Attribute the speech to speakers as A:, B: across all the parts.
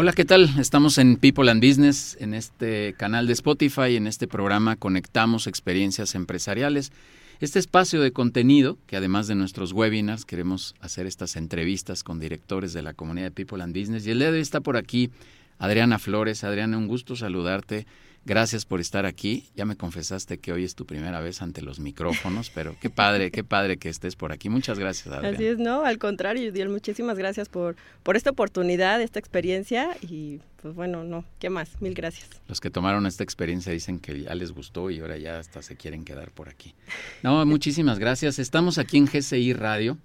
A: Hola, ¿qué tal? Estamos en People and Business, en este canal de Spotify, en este programa Conectamos Experiencias Empresariales. Este espacio de contenido, que además de nuestros webinars, queremos hacer estas entrevistas con directores de la comunidad de People and Business. Y el día de hoy está por aquí Adriana Flores. Adriana, un gusto saludarte. Gracias por estar aquí. Ya me confesaste que hoy es tu primera vez ante los micrófonos, pero qué padre, qué padre que estés por aquí. Muchas gracias, Adriana.
B: Así es, no, al contrario, Diel, muchísimas gracias por, por esta oportunidad, esta experiencia y pues bueno, no, ¿qué más? Mil gracias.
A: Los que tomaron esta experiencia dicen que ya les gustó y ahora ya hasta se quieren quedar por aquí. No, muchísimas gracias. Estamos aquí en GCI Radio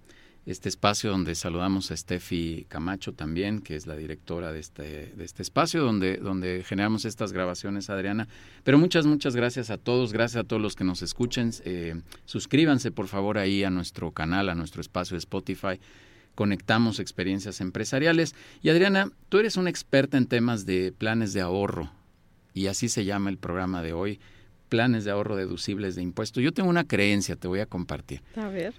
A: este espacio donde saludamos a Steffi Camacho también, que es la directora de este, de este espacio, donde, donde generamos estas grabaciones, Adriana. Pero muchas, muchas gracias a todos, gracias a todos los que nos escuchen. Eh, suscríbanse por favor ahí a nuestro canal, a nuestro espacio de Spotify. Conectamos experiencias empresariales. Y Adriana, tú eres una experta en temas de planes de ahorro, y así se llama el programa de hoy, planes de ahorro deducibles de impuestos. Yo tengo una creencia, te voy a compartir.
B: A ver.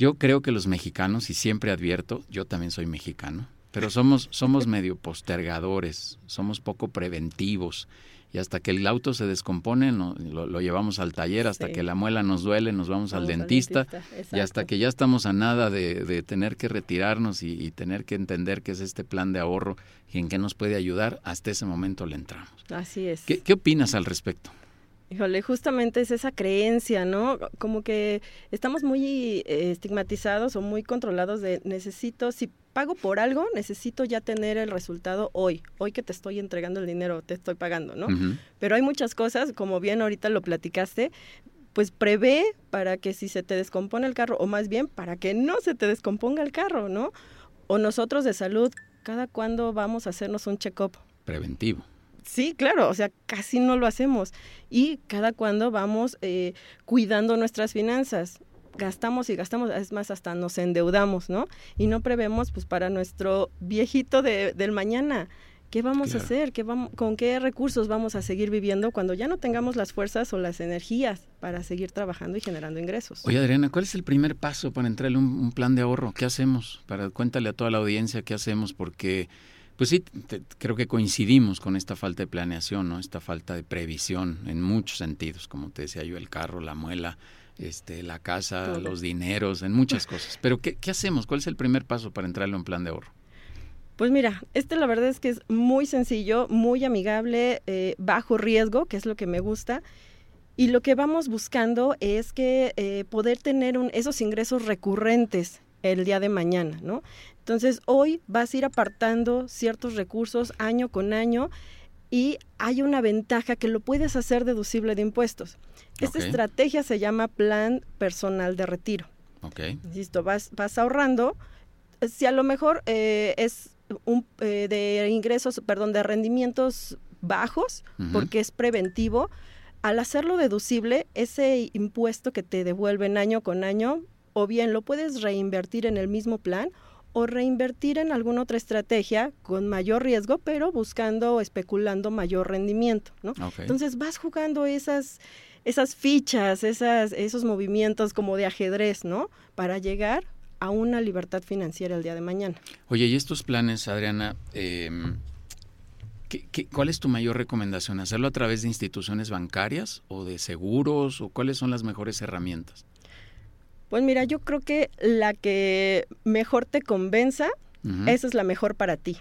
A: Yo creo que los mexicanos, y siempre advierto, yo también soy mexicano, pero somos, somos medio postergadores, somos poco preventivos. Y hasta que el auto se descompone, lo, llevamos al taller, hasta que la muela nos duele, nos vamos, al dentista, y hasta que ya estamos a nada de, tener que retirarnos y, tener que entender qué es este plan de ahorro y en qué nos puede ayudar, hasta ese momento le entramos.
B: Así es.
A: qué opinas al respecto?
B: Híjole, justamente es esa creencia, ¿no? Como que estamos muy eh, estigmatizados o muy controlados de necesito, si pago por algo, necesito ya tener el resultado hoy. Hoy que te estoy entregando el dinero, te estoy pagando, ¿no? Pero hay muchas cosas, como bien ahorita lo platicaste, pues prevé para que si se te descompone el carro, o más bien para que no se te descomponga el carro, ¿no? O nosotros de salud, cada cuándo vamos a hacernos un check-up.
A: Preventivo.
B: Sí, claro, o sea, casi no lo hacemos. Y cada cuando vamos eh, cuidando nuestras finanzas. Gastamos y gastamos, es más, hasta nos endeudamos, ¿no? Y no prevemos, pues, para nuestro viejito de, del mañana. ¿Qué vamos a hacer? ¿Qué vamos, ¿Con qué recursos vamos a seguir viviendo cuando ya no tengamos las fuerzas o las energías para seguir trabajando y generando ingresos?
A: Oye, Adriana, ¿cuál es el primer paso para entrar en un, un plan de ahorro? ¿Qué hacemos? Para cuéntale a toda la audiencia qué hacemos, porque pues sí, creo que coincidimos con esta falta de planeación, ¿no? Esta falta de previsión en muchos sentidos, como te decía yo, el carro, la muela, este, la casa, los dineros, en muchas cosas. Pero ¿qué, hacemos? ¿Cuál es el primer paso para entrarlo en plan de ahorro?
B: Pues mira, este la verdad es que es muy sencillo, muy amigable, eh, bajo riesgo, que es lo que me gusta. Y lo que vamos buscando es que eh, poder tener un, esos ingresos recurrentes el día de mañana, ¿no? Entonces, hoy vas a ir apartando ciertos recursos año con año y hay una ventaja que lo puedes hacer deducible de impuestos. Esta estrategia se llama plan personal de retiro.
A: Ok.
B: Insisto, vas, vas ahorrando. Si a lo mejor eh, es un, eh, de ingresos, perdón, de rendimientos bajos, porque es preventivo, al hacerlo deducible, ese impuesto que te devuelven año con año, o bien lo puedes reinvertir en el mismo plan o reinvertir en alguna otra estrategia con mayor riesgo, pero buscando o especulando mayor rendimiento, ¿no? Entonces vas jugando esas esas fichas, esas, esos movimientos como de ajedrez, ¿no? Para llegar a una libertad financiera el día de mañana.
A: Oye, y estos planes, Adriana, em, cuál es tu mayor recomendación? ¿Hacerlo a través de instituciones bancarias o de seguros o cuáles son las mejores herramientas?
B: Pues mira, yo creo que la que mejor te convenza, esa es la mejor para ti.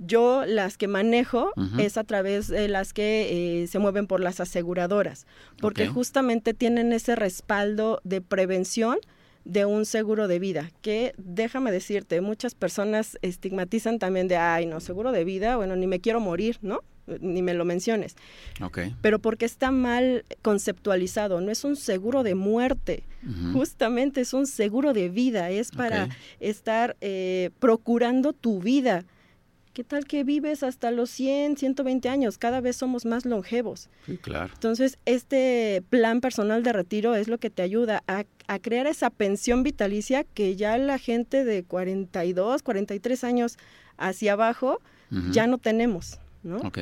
B: Yo las que manejo es a través de las que eh, se mueven por las aseguradoras, porque justamente tienen ese respaldo de prevención de un seguro de vida, que déjame decirte, muchas personas estigmatizan también de, ay, no, seguro de vida, bueno, ni me quiero morir, ¿no? Ni me lo menciones.
A: Okay.
B: Pero porque está mal conceptualizado, no es un seguro de muerte, justamente es un seguro de vida, es para estar eh, procurando tu vida ¿Qué tal que vives hasta los 100, 120 años? Cada vez somos más longevos.
A: Sí, claro.
B: Entonces, este plan personal de retiro es lo que te ayuda a, crear esa pensión vitalicia que ya la gente de 42, 43 años hacia abajo ya no tenemos, ¿no?
A: Ok.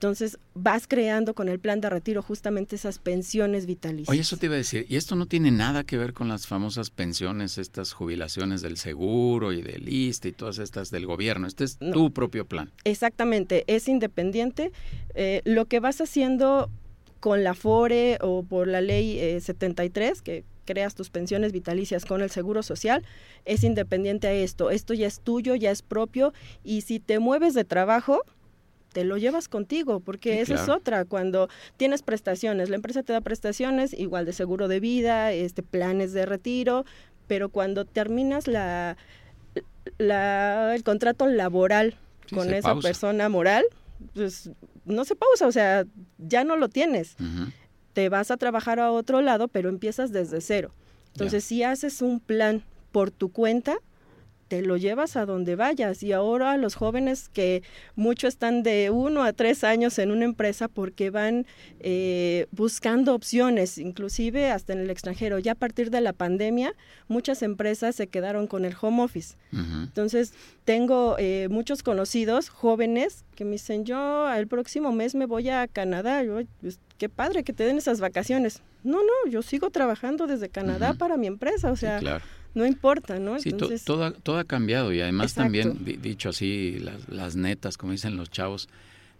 B: Entonces vas creando con el plan de retiro justamente esas pensiones vitalicias.
A: Oye, eso te iba a decir, y esto no tiene nada que ver con las famosas pensiones, estas jubilaciones del seguro y del ISTE y todas estas del gobierno. Este es tu propio plan.
B: Exactamente, es independiente. Eh, lo que vas haciendo con la FORE o por la ley 73, eh, que creas tus pensiones vitalicias con el Seguro Social, es independiente a esto. Esto ya es tuyo, ya es propio, y si te mueves de trabajo, te lo llevas contigo, porque esa es otra, cuando tienes prestaciones, la empresa te da prestaciones, igual de seguro de vida, este planes de retiro, pero cuando terminas la, la el contrato laboral con esa persona moral, pues no se pausa, o sea, ya no lo tienes. Te vas a trabajar a otro lado, pero empiezas desde cero. Entonces, si haces un plan por tu cuenta, te lo llevas a donde vayas. Y ahora los jóvenes que mucho están de uno a tres años en una empresa porque van eh, buscando opciones, inclusive hasta en el extranjero. Ya a partir de la pandemia, muchas empresas se quedaron con el home office. Entonces, tengo eh, muchos conocidos jóvenes que me dicen, yo el próximo mes me voy a Canadá. Yo, pues, qué padre que te den esas vacaciones. No, no, yo sigo trabajando desde Canadá para mi empresa. O sea, no importa, ¿no?
A: Sí, todo, todo, ha cambiado y además también, dicho así, las, las, netas, como dicen los chavos,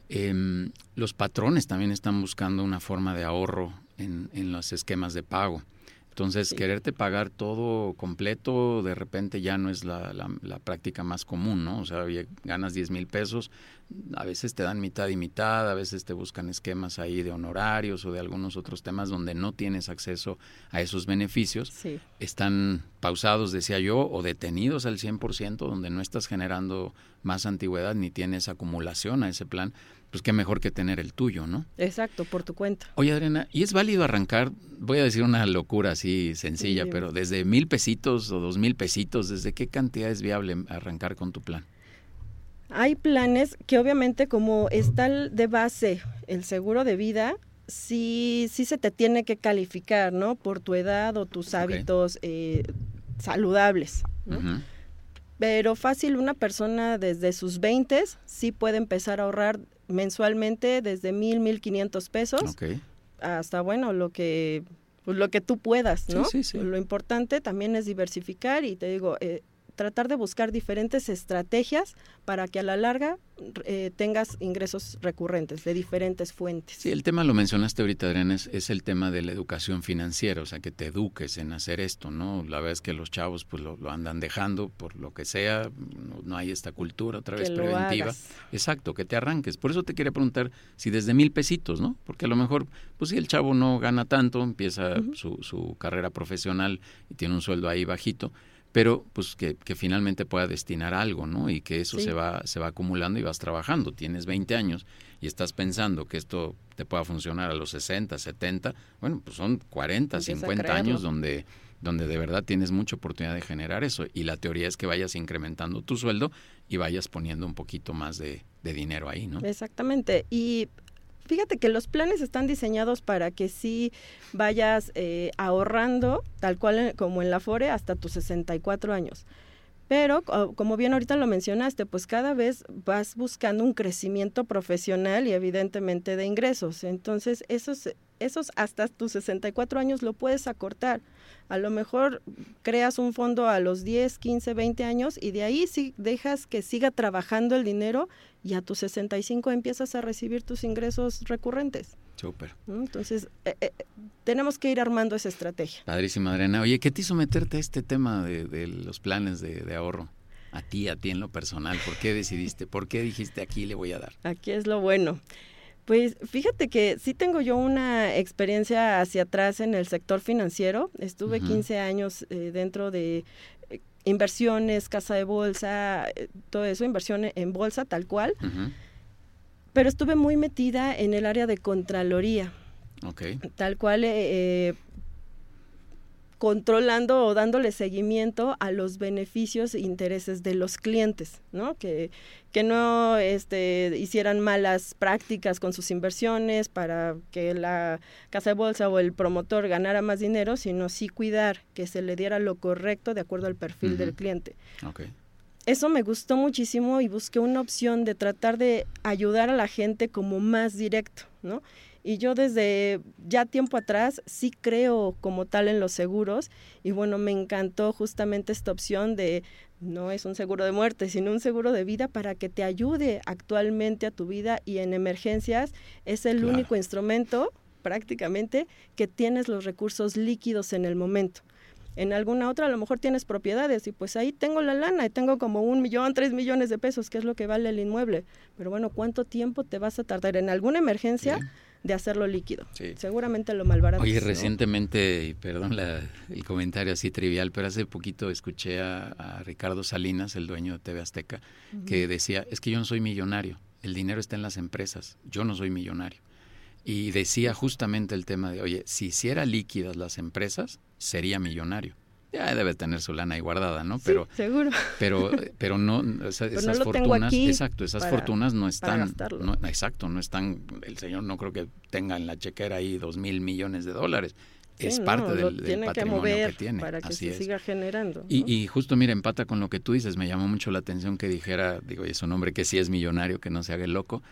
A: em, los patrones también están buscando una forma de ahorro en, en los esquemas de pago. Entonces, quererte pagar todo completo, de repente ya no es la, la, práctica más común, ¿no? O sea, ganas 10 mil pesos, a veces te dan mitad y mitad, a veces te buscan esquemas ahí de honorarios o de algunos otros temas donde no tienes acceso a esos beneficios. Están pausados, decía yo, o detenidos al 100%, donde no estás generando más antigüedad ni tienes acumulación a ese plan pues qué mejor que tener el tuyo, ¿no?
B: Exacto, por tu cuenta.
A: Oye, Adriana, ¿y es válido arrancar, voy a decir una locura así sencilla, pero desde mil pesitos o dos mil pesitos, ¿desde qué cantidad es viable arrancar con tu plan?
B: Hay planes que obviamente como está de base el seguro de vida, sí, sí se te tiene que calificar, ¿no? Por tu edad o tus hábitos eh, saludables, ¿no? Pero fácil, una persona desde sus 20 sí puede empezar a ahorrar mensualmente desde mil, mil quinientos pesos hasta, bueno, lo que, pues, lo que tú puedas, ¿no? Lo importante también es diversificar y te digo, eh, tratar de buscar diferentes estrategias para que a la larga eh, tengas ingresos recurrentes de diferentes fuentes.
A: Sí, el tema lo mencionaste ahorita, Adrián, es, el tema de la educación financiera, o sea, que te eduques en hacer esto, ¿no? La verdad es que los chavos pues lo, andan dejando por lo que sea, no, hay esta cultura otra vez preventiva. Exacto, que te arranques. Por eso te quería preguntar si desde mil pesitos, ¿no? Porque a lo mejor, pues si el chavo no gana tanto, empieza su, su carrera profesional y tiene un sueldo ahí bajito, pero pues que, finalmente pueda destinar algo, ¿no? Y que eso se va se va acumulando y vas trabajando. Tienes 20 años y estás pensando que esto te pueda funcionar a los 60, 70, bueno, pues son 40, 50 años donde donde de verdad tienes mucha oportunidad de generar eso y la teoría es que vayas incrementando tu sueldo y vayas poniendo un poquito más de, de dinero ahí, ¿no?
B: Exactamente. Y Fíjate que los planes están diseñados para que sí vayas eh, ahorrando, tal cual eh, como en la FORE, hasta tus 64 años. Pero, como bien ahorita lo mencionaste, pues cada vez vas buscando un crecimiento profesional y evidentemente de ingresos. Entonces, esos, esos hasta tus 64 años lo puedes acortar. A lo mejor creas un fondo a los 10, 15, 20 años y de ahí sí dejas que siga trabajando el dinero y a tus 65 empiezas a recibir tus ingresos recurrentes.
A: Súper.
B: Entonces, eh, eh, tenemos que ir armando esa estrategia.
A: Padrísima, Adriana. Oye, ¿qué te hizo meterte a este tema de, los planes de, ahorro? A ti, a ti en lo personal. ¿Por qué decidiste? ¿Por qué dijiste aquí le voy a dar?
B: Aquí es lo bueno. Pues fíjate que sí tengo yo una experiencia hacia atrás en el sector financiero. Estuve 15 años eh, dentro de inversiones, casa de bolsa, eh, todo eso, inversión en bolsa tal cual. Pero estuve muy metida en el área de Contraloría. Tal cual, eh, eh, controlando o dándole seguimiento a los beneficios e intereses de los clientes, ¿no? Que, que no este, hicieran malas prácticas con sus inversiones para que la casa de bolsa o el promotor ganara más dinero, sino sí cuidar que se le diera lo correcto de acuerdo al perfil del cliente. Eso me gustó muchísimo y busqué una opción de tratar de ayudar a la gente como más directo, ¿no? Y yo desde ya tiempo atrás sí creo como tal en los seguros y bueno, me encantó justamente esta opción de no es un seguro de muerte, sino un seguro de vida para que te ayude actualmente a tu vida y en emergencias es el único instrumento prácticamente que tienes los recursos líquidos en el momento. En alguna otra a lo mejor tienes propiedades y pues ahí tengo la lana y tengo como un millón, tres millones de pesos, que es lo que vale el inmueble. Pero bueno, ¿cuánto tiempo te vas a tardar en alguna emergencia? de hacerlo líquido. Seguramente lo malbarato.
A: Oye, recientemente, perdón el comentario así trivial, pero hace poquito escuché a, Ricardo Salinas, el dueño de TV Azteca, que decía, es que yo no soy millonario, el dinero está en las empresas, yo no soy millonario. Y decía justamente el tema de, oye, si hiciera líquidas las empresas, sería millonario ya debe tener su lana ahí guardada, ¿no? Pero,
B: seguro.
A: Pero, pero no, esas fortunas, exacto, esas fortunas no están, no, exacto, no están, el señor no creo que tenga en la chequera ahí dos mil millones de dólares. es parte del, patrimonio que, tiene.
B: Para que se siga generando.
A: Y, y, justo, mira, empata con lo que tú dices. Me llamó mucho la atención que dijera, digo, es un hombre que sí es millonario, que no se haga el loco,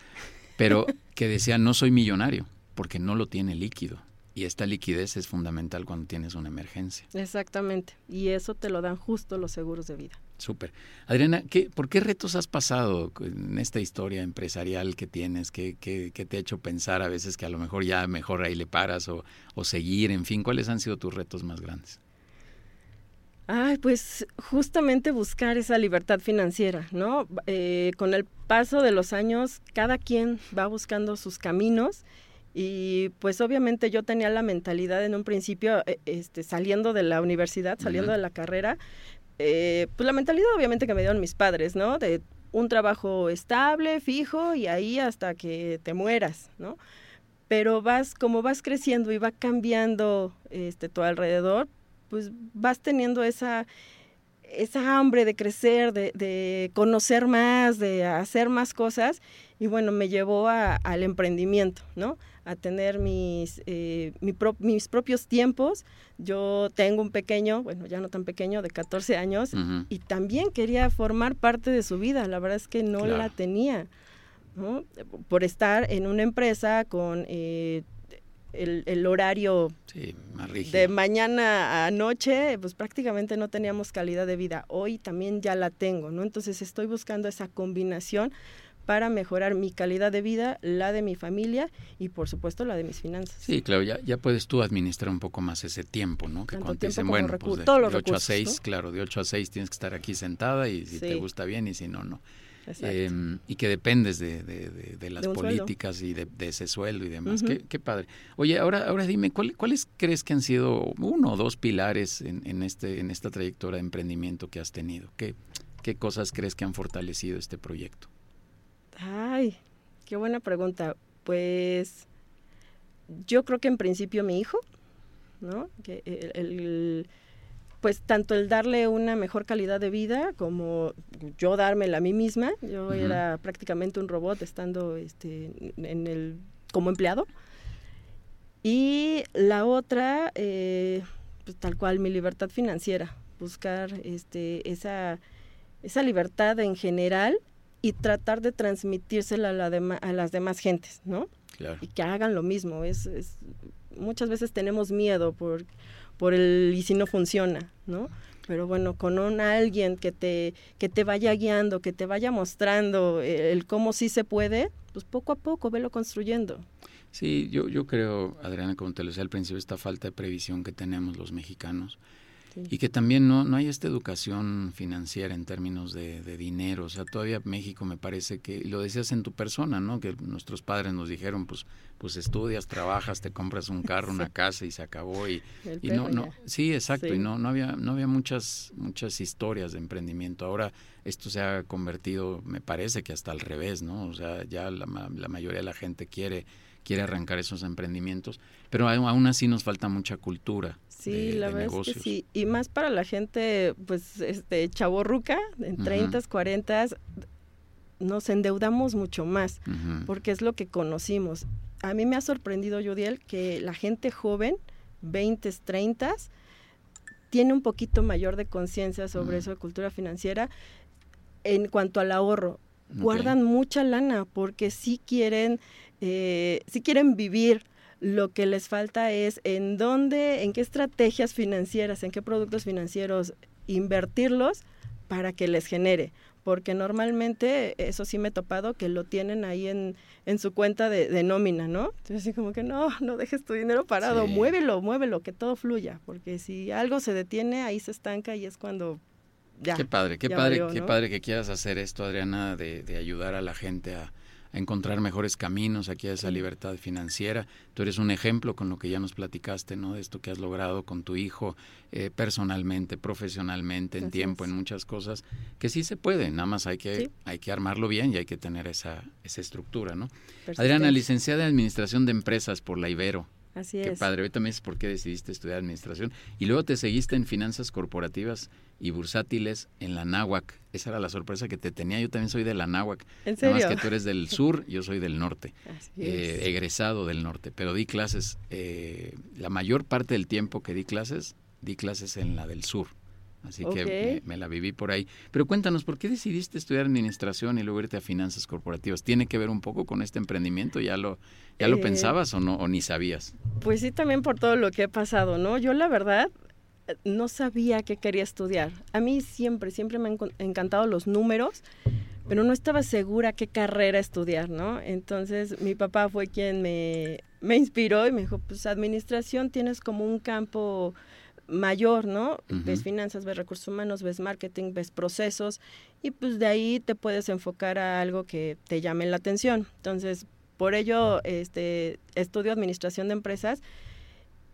A: pero que decía, no soy millonario, porque no lo tiene líquido. Y esta liquidez es fundamental cuando tienes una emergencia.
B: Exactamente. Y eso te lo dan justo los seguros de vida.
A: Súper. Adriana, ¿qué, ¿por qué retos has pasado en esta historia empresarial que tienes? ¿Qué, qué, te ha hecho pensar a veces que a lo mejor ya mejor ahí le paras o, o seguir? En fin, ¿cuáles han sido tus retos más grandes?
B: Ay, pues justamente buscar esa libertad financiera, ¿no? Eh, con el paso de los años, cada quien va buscando sus caminos y pues obviamente yo tenía la mentalidad en un principio, eh, este, saliendo de la universidad, saliendo de la carrera, eh, pues la mentalidad obviamente que me dieron mis padres, ¿no? De un trabajo estable, fijo y ahí hasta que te mueras, ¿no? Pero vas, como vas creciendo y va cambiando este, tu alrededor, pues vas teniendo esa, esa hambre de crecer, de, de, conocer más, de hacer más cosas, y bueno, me llevó al emprendimiento, ¿no? A tener mis, eh, mis propios tiempos. Yo tengo un pequeño, bueno, ya no tan pequeño, de 14 años, y también quería formar parte de su vida. La verdad es que no la tenía, ¿no? Por estar en una empresa con... Eh, el, horario de mañana a noche, pues prácticamente no teníamos calidad de vida. Hoy también ya la tengo, ¿no? Entonces estoy buscando esa combinación para mejorar mi calidad de vida, la de mi familia y por supuesto la de mis finanzas.
A: Sí, claro, ya, ya puedes tú administrar un poco más ese tiempo, ¿no?
B: Que cuando te dicen, bueno, pues de, 8
A: a 6, claro, de 8 a 6 tienes que estar aquí sentada y si te gusta bien y si no, no. Eh, y que dependes de, de, las políticas y de, ese sueldo y demás. qué, padre. Oye, ahora, ahora dime, ¿cuáles crees que han sido uno o dos pilares en, en, este, en esta trayectoria de emprendimiento que has tenido? ¿Qué, ¿Qué cosas crees que han fortalecido este proyecto?
B: Ay, qué buena pregunta. Pues yo creo que en principio mi hijo, ¿no? Que el pues tanto el darle una mejor calidad de vida como yo dármela a mí misma. Yo era prácticamente un robot estando este, en el, como empleado. Y la otra, eh, pues tal cual, mi libertad financiera, buscar este, esa, esa libertad en general y tratar de transmitírsela a, la a las demás gentes, ¿no? Y que hagan lo mismo. Es, es, muchas veces tenemos miedo por por el y si no funciona, ¿no? Pero bueno, con un alguien que te, que te vaya guiando, que te vaya mostrando el, cómo sí se puede, pues poco a poco velo construyendo.
A: Sí, yo, yo creo, Adriana, como te lo decía al principio, esta falta de previsión que tenemos los mexicanos y que también no, no hay esta educación financiera en términos de, dinero. O sea, todavía México me parece que, lo decías en tu persona, ¿no? Que nuestros padres nos dijeron, pues, pues estudias, trabajas, te compras un carro, una casa y se acabó. Y, y no, no, sí, exacto. Y no, no había, no había muchas, muchas historias de emprendimiento. Ahora esto se ha convertido, me parece que hasta al revés, ¿no? O sea, ya la, la mayoría de la gente quiere quiere arrancar esos emprendimientos, pero aún así nos falta mucha cultura
B: Sí,
A: de,
B: la
A: de
B: verdad
A: negocios.
B: es que sí. Y más para la gente, pues, este, chaborruca, en
A: Ujú.
B: 30, 40, nos endeudamos mucho más, porque es lo que conocimos. A mí me ha sorprendido, Judiel, que la gente joven, 20, 30, tiene un poquito mayor de conciencia sobre eso de cultura financiera en cuanto al ahorro. Guardan mucha lana porque sí quieren, eh, sí quieren vivir. Lo que les falta es en dónde, en qué estrategias financieras, en qué productos financieros invertirlos para que les genere. Porque normalmente, eso sí me he topado, que lo tienen ahí en, en su cuenta de, de nómina, ¿no? Entonces, así como que no, no dejes tu dinero parado,
A: Sí.
B: muévelo, muévelo, que todo fluya. Porque si algo se detiene, ahí se estanca y es cuando ya.
A: Qué padre, qué padre, qué padre que quieras hacer esto, Adriana, de, de ayudar a la gente a, a encontrar mejores caminos aquí a esa libertad financiera. Tú eres un ejemplo con lo que ya nos platicaste, ¿no? De esto que has logrado con tu hijo eh, personalmente, profesionalmente, en tiempo, en muchas cosas, que sí se puede, nada más hay que,
B: Sí.
A: hay que armarlo bien y hay que tener esa, esa estructura, ¿no? Adriana, licenciada en Administración de Empresas por la Ibero.
B: Así
A: Qué
B: es.
A: padre. Ahorita me dices por qué decidiste estudiar administración. Y luego te seguiste en finanzas corporativas y bursátiles en la náhuac. Esa era la sorpresa que te tenía. Yo también soy de la náhuac.
B: ¿En
A: Nada más
B: serio?
A: que tú eres del sur, yo soy del norte.
B: Así
A: Eh,
B: es.
A: egresado del norte. Pero di clases, eh, la mayor parte del tiempo que di clases, di clases en la del sur. Así que me, me la viví por ahí. Pero cuéntanos, ¿por qué decidiste estudiar administración y luego irte a finanzas corporativas? ¿Tiene que ver un poco con este emprendimiento? ¿Ya lo, ya lo
B: Eh,
A: pensabas o no? ¿O ni sabías?
B: Pues sí, también por todo lo que he pasado, ¿no? Yo la verdad eh, no sabía qué quería estudiar. A mí siempre, siempre me han encantado los números, pero no estaba segura qué carrera estudiar, ¿no? Entonces mi papá fue quien me, me inspiró y me dijo, pues administración tienes como un campo mayor, ¿no? Ves finanzas, ves recursos humanos, ves marketing, ves procesos y pues de ahí te puedes enfocar a algo que te llame la atención. Entonces, por ello este estudio administración de empresas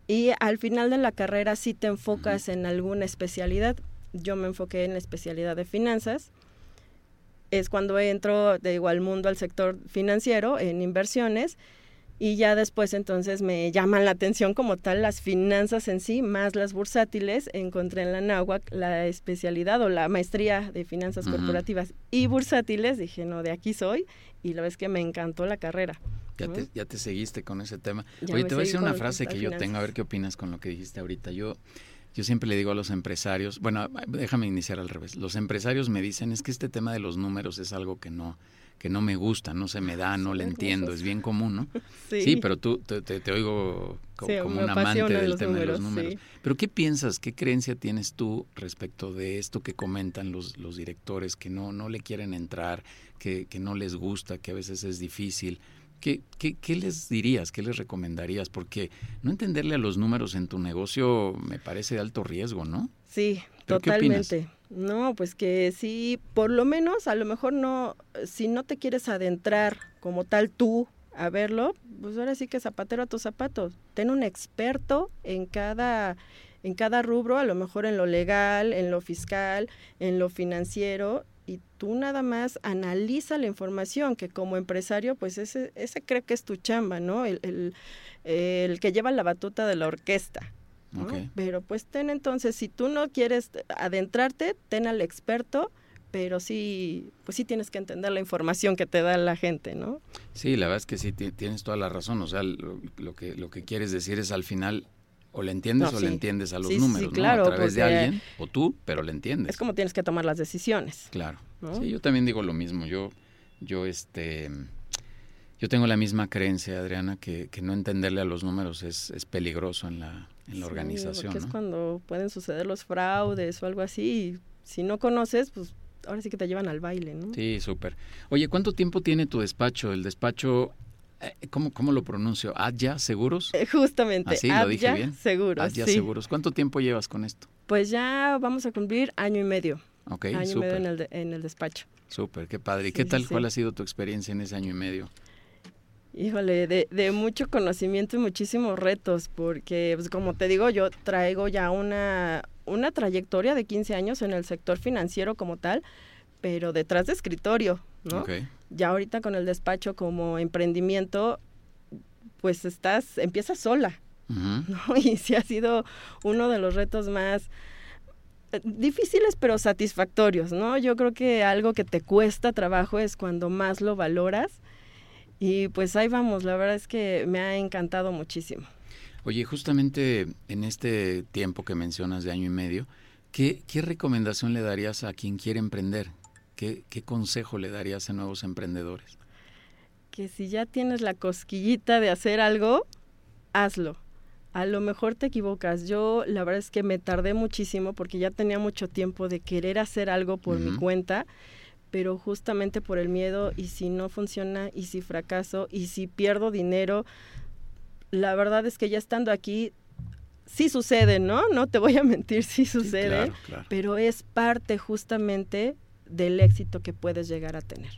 B: y al final de la carrera sí te enfocas en alguna especialidad. Yo me enfoqué en la especialidad de finanzas. Es cuando entro de igual mundo al sector financiero en inversiones y ya después entonces me llaman la atención como tal las finanzas en sí, más las bursátiles. Encontré en la náhuac la especialidad o la maestría de finanzas corporativas y bursátiles. Dije, no, de aquí soy y la es que me encantó la carrera.
A: Ya te, ya te seguiste con ese tema.
B: Ya
A: Oye, te voy a decir una frase que yo tengo, a ver qué opinas con lo que dijiste ahorita. Yo, yo siempre le digo a los empresarios, bueno, déjame iniciar al revés. Los empresarios me dicen, es que este tema de los números es algo que no, que no me gusta, no se me da, no le entiendo, es bien común, ¿no? Sí, pero tú te, te- te oigo co-
B: Sí,
A: como un amante del tema de los
B: números,
A: números.
B: sí.
A: Pero ¿qué piensas, qué creencia tienes tú respecto de esto que comentan los, los directores, que no, no le quieren entrar, que, que no les gusta, que a veces es difícil? ¿Qué, qué, qué les dirías, qué les recomendarías? Porque no entenderle a los números en tu negocio me parece de alto riesgo, ¿no?
B: Sí,
A: ¿Pero qué opinas?
B: totalmente. No, pues que sí, por lo menos, a lo mejor no, si no te quieres adentrar como tal tú a verlo, pues ahora sí que zapatero a tus zapatos. Ten un experto en cada, en cada rubro, a lo mejor en lo legal, en lo fiscal, en lo financiero, y tú nada más analiza la información, que como empresario, pues ese, ese cree que es tu chamba, ¿no? El, el, el que lleva la batuta de la orquesta. ¿No? Pero pues ten entonces, si tú no quieres adentrarte, ten al experto, pero sí, pues sí tienes que entender la información que te da la gente, ¿no?
A: Sí, la verdad es que sí, ti- tienes toda la razón. O sea, lo, lo que, lo que quieres decir es al final o le entiendes
B: No,
A: o le entiendes a los
B: Sí, sí,
A: números, ¿no?
B: claro,
A: A través de alguien, o tú, pero le entiendes.
B: Es como tienes que tomar las decisiones.
A: Claro.
B: ¿no?
A: Sí, yo también digo lo mismo. Yo, yo, este, yo tengo la misma creencia, Adriana, que, que no entenderle a los números es, es peligroso en la, en la
B: Sí,
A: organización.
B: Porque es cuando pueden suceder los fraudes o algo así. Y si no conoces, pues ahora sí que te llevan al baile, ¿no?
A: Sí, súper. Oye, ¿cuánto tiempo tiene tu despacho? El despacho, eh, ¿cómo, cómo lo pronuncio? ¿Adya Seguros?
B: Eh, Justamente,
A: ¿Ah, sí? ¿Lo dije bien?
B: Seguros,
A: Adya
B: sí.
A: Seguros. ¿Cuánto tiempo llevas con esto?
B: Pues ya vamos a cumplir año y medio.
A: Ok,
B: año y medio en el, de- en el despacho.
A: súper, qué padre. ¿Y
B: Sí,
A: qué tal?
B: sí.
A: ¿Cuál ha sido tu experiencia en ese año y medio?
B: Híjole, de, de mucho conocimiento y muchísimos retos, porque pues, como te digo, yo traigo ya una, una trayectoria de 15 años en el sector financiero como tal, pero detrás de escritorio, ¿no? Ya ahorita con el despacho como emprendimiento, pues estás, empiezas sola. ¿no? Y sí ha sido uno de los retos más eh, difíciles pero satisfactorios, ¿no? Yo creo que algo que te cuesta trabajo es cuando más lo valoras y pues ahí vamos, la verdad es que me ha encantado muchísimo.
A: Oye, justamente en este tiempo que mencionas de año y medio, ¿qué, qué recomendación le darías a quien quiere emprender? ¿Qué, ¿Qué consejo le darías a nuevos emprendedores?
B: Que si ya tienes la cosquillita de hacer algo, hazlo. A lo mejor te equivocas. Yo la verdad es que me tardé muchísimo porque ya tenía mucho tiempo de querer hacer algo por mi cuenta, pero justamente por el miedo y si no funciona y si fracaso y si pierdo dinero, la verdad es que ya estando aquí sí sucede, ¿no? No te voy a mentir, sí sucede, pero es parte justamente del éxito que puedes llegar a tener.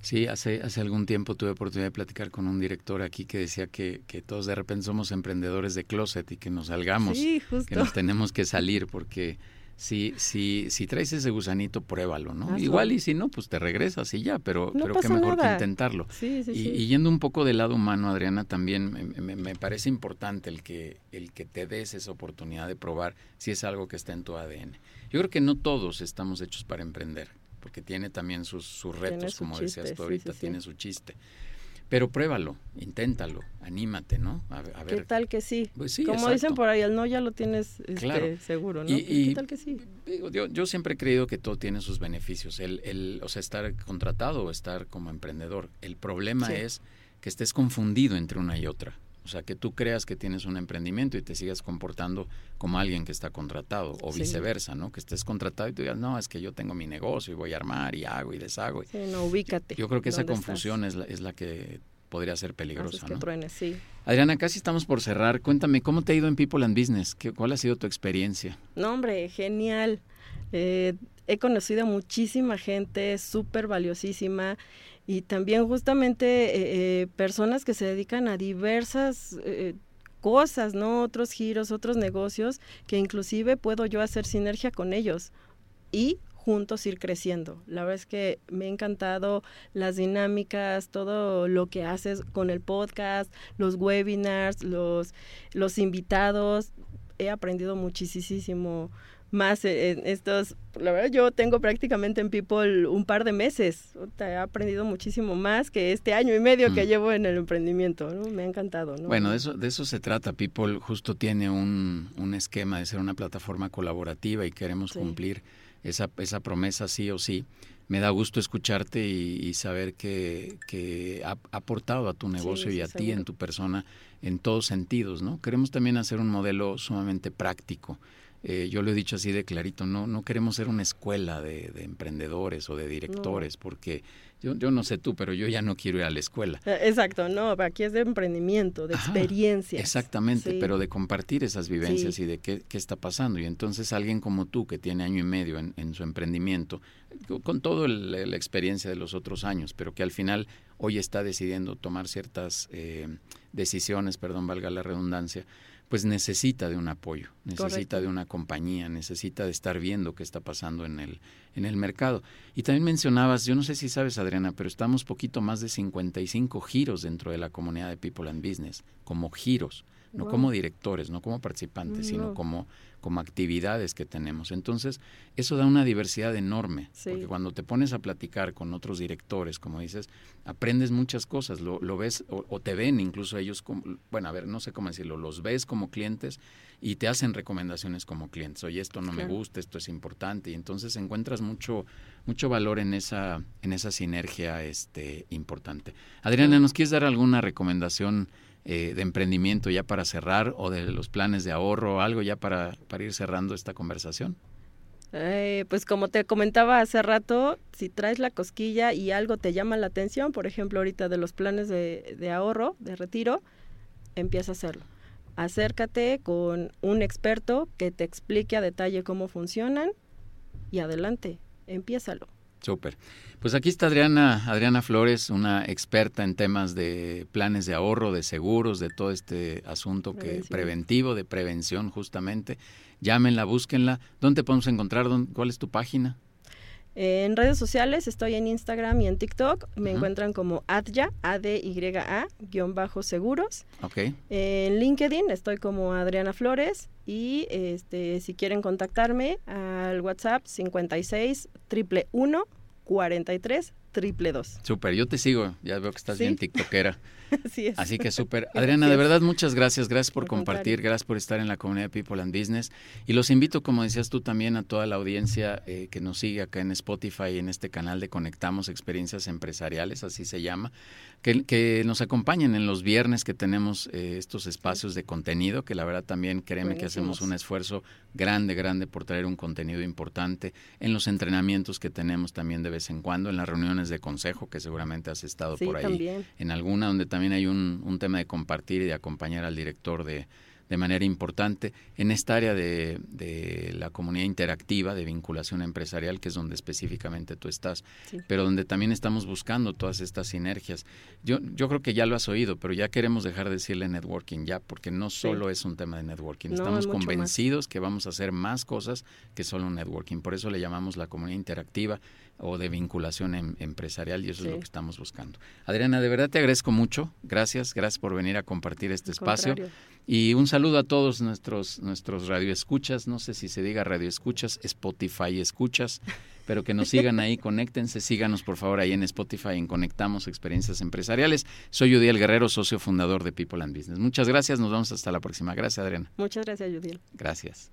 A: Sí, hace, hace algún tiempo tuve oportunidad de platicar con un director aquí que decía que, todos de repente somos emprendedores de closet y que nos salgamos, que nos tenemos que salir porque si, si, si traes ese gusanito, pruébalo, ¿no? Igual y si no, pues te regresas y ya, pero, pero qué mejor que intentarlo. y, yendo un poco del lado humano, Adriana, también me, me, parece importante el que, el que te des esa oportunidad de probar si es algo que está en tu ADN. Yo creo que no todos estamos hechos para emprender porque tiene también sus, sus retos, como decías tú ahorita, tiene su chiste. Pero pruébalo, inténtalo, anímate, ¿no?
B: A, ver. ¿Qué tal que sí? Pues como dicen por ahí, el no ya lo tienes este, seguro, ¿no?
A: Y, ¿Qué tal que sí? yo, yo, siempre he creído que todo tiene sus beneficios, el, el, o sea, estar contratado o estar como emprendedor. El problema es que estés confundido entre una y otra. O sea, que tú creas que tienes un emprendimiento y te sigas comportando como alguien que está contratado o viceversa, ¿no? Que estés contratado y tú digas, no, es que yo tengo mi negocio y voy a armar y hago y deshago.
B: Sí, no, ubícate.
A: Yo creo que esa confusión es la, es la que podría ser peligrosa, ¿no?
B: sí.
A: Adriana, casi estamos por cerrar. Cuéntame, ¿cómo te ha ido en People and Business? ¿Qué, ¿Cuál ha sido tu experiencia?
B: No, hombre, genial. Eh, he conocido a muchísima gente súper valiosísima y también justamente eh, eh, personas que se dedican a diversas eh, cosas, ¿no? Otros giros, otros negocios, que inclusive puedo yo hacer sinergia con ellos y juntos ir creciendo. La verdad es que me ha encantado las dinámicas, todo lo que haces con el podcast, los webinars, los, los invitados. He aprendido muchísimo más en estos, la verdad yo tengo prácticamente en People un par de meses, he aprendido muchísimo más que este año y medio que mm. llevo en el emprendimiento, ¿no? me ha encantado. ¿no?
A: Bueno, de eso, de eso se trata, People justo tiene un, un esquema de ser una plataforma colaborativa y queremos cumplir esa, esa promesa sí o sí. Me da gusto escucharte y, saber que, que ha, aportado a tu negocio y a ti en tu persona en todos sentidos, ¿no? Queremos también hacer un modelo sumamente práctico eh, yo lo he dicho así de clarito, no, no queremos ser una escuela de, emprendedores o de directores, porque yo, yo no sé tú, pero yo ya no quiero ir a la escuela.
B: Eh, exacto, no, aquí es de emprendimiento, de experiencia.
A: Exactamente, pero de compartir esas vivencias y de qué, qué, está pasando. Y entonces alguien como tú, que tiene año y medio en, en su emprendimiento, con toda la experiencia de los otros años, pero que al final hoy está decidiendo tomar ciertas eh, decisiones, perdón, valga la redundancia, pues necesita de un apoyo, necesita de una compañía, necesita de estar viendo qué está pasando en el, en el mercado. Y también mencionabas, yo no sé si sabes Adriana, pero estamos poquito más de 55 giros dentro de la comunidad de People and Business, como giros no como directores, no como participantes, sino como, como actividades que tenemos. Entonces, eso da una diversidad enorme, porque cuando te pones a platicar con otros directores, como dices, aprendes muchas cosas, lo, lo ves o, te ven incluso ellos, como, bueno, a ver, no sé cómo decirlo, los ves como clientes y te hacen recomendaciones como clientes. Oye, esto no me gusta, esto es importante, y entonces encuentras mucho mucho valor en esa en esa sinergia este importante. Adriana, ¿nos quieres dar alguna recomendación eh, de emprendimiento ya para cerrar o de los planes de ahorro o algo ya para, para ir cerrando esta conversación?
B: Eh, pues como te comentaba hace rato, si traes la cosquilla y algo te llama la atención, por ejemplo ahorita de los planes de, de ahorro, de retiro, empieza a hacerlo. Acércate con un experto que te explique a detalle cómo funcionan y adelante, empiézalo.
A: Súper. Pues aquí está Adriana, Adriana Flores, una experta en temas de planes de ahorro, de seguros, de todo este asunto que preventivo, de prevención justamente. Llámenla, búsquenla. ¿Dónde podemos encontrar? ¿Cuál es tu página?
B: En redes sociales estoy en Instagram y en TikTok. Me encuentran como Adya, A-D-Y-A, guion bajo seguros.
A: Ok.
B: En LinkedIn estoy como Adriana Flores. Y este, si quieren contactarme al WhatsApp 56 triple 43 triple dos.
A: Súper, yo te sigo, ya veo que estás bien tiktokera.
B: Así es.
A: Así que súper. Adriana, de verdad, muchas gracias. Gracias por, compartir, gracias por estar en la comunidad de People and Business. Y los invito, como decías tú también, a toda la audiencia eh, que nos sigue acá en Spotify, en este canal de Conectamos Experiencias Empresariales, así se llama, que, que nos acompañen en los viernes que tenemos eh, estos espacios de contenido, que la verdad también créeme que hacemos un esfuerzo grande, grande por traer un contenido importante en los entrenamientos que tenemos también de vez en cuando, en las reuniones de consejo, que seguramente has estado por ahí. en alguna, donde también hay un, un tema de compartir y de acompañar al director de, de manera importante en esta área de, de, la comunidad interactiva, de vinculación empresarial, que es donde específicamente tú estás, pero donde también estamos buscando todas estas sinergias. Yo, yo creo que ya lo has oído, pero ya queremos dejar de decirle networking ya, porque no solo es un tema de networking, estamos convencidos que vamos a hacer más cosas que solo un networking. Por eso le llamamos la comunidad interactiva o de vinculación em, empresarial y eso es lo que estamos buscando. Adriana, de verdad te agradezco mucho. Gracias, gracias por venir a compartir este espacio. Y un saludo a todos nuestros, nuestros radioescuchas, no sé si se diga radioescuchas, Spotify escuchas, pero que nos sigan ahí, conéctense, síganos por favor ahí en Spotify en Conectamos Experiencias Empresariales. Soy Udiel Guerrero, socio fundador de People and Business. Muchas gracias, nos vemos hasta la próxima. Gracias, Adriana.
B: Muchas gracias, Udiel.
A: Gracias.